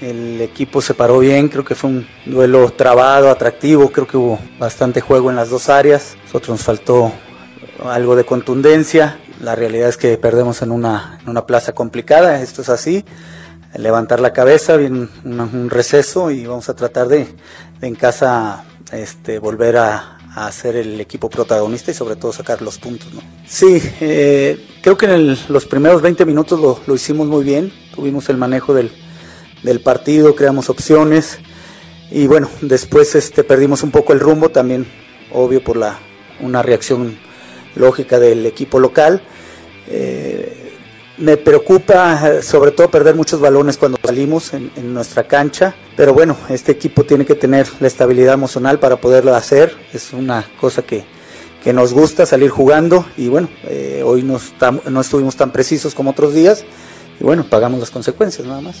el equipo se paró bien, creo que fue un duelo trabado, atractivo, creo que hubo bastante juego en las dos áreas, nosotros nos faltó algo de contundencia, la realidad es que perdemos en una, en una plaza complicada, esto es así, levantar la cabeza, viene un, un receso y vamos a tratar de, en casa este, volver a, a ser el equipo protagonista y sobre todo sacar los puntos. Sí, eh, creo que en el- los primeros 20 minutos lo, lo hicimos muy bien, tuvimos el manejo del, del partido, creamos opciones y bueno, después este, perdimos un poco el rumbo, también obvio por la, una reacción lógica del equipo local. Eh, me preocupa sobre todo perder muchos balones cuando salimos en, nuestra cancha, pero bueno, este equipo tiene que tener la estabilidad emocional para poderlo hacer, es una cosa que, que nos gusta salir jugando y bueno, eh, hoy no, no estuvimos tan precisos como otros días y bueno, pagamos las consecuencias nada más.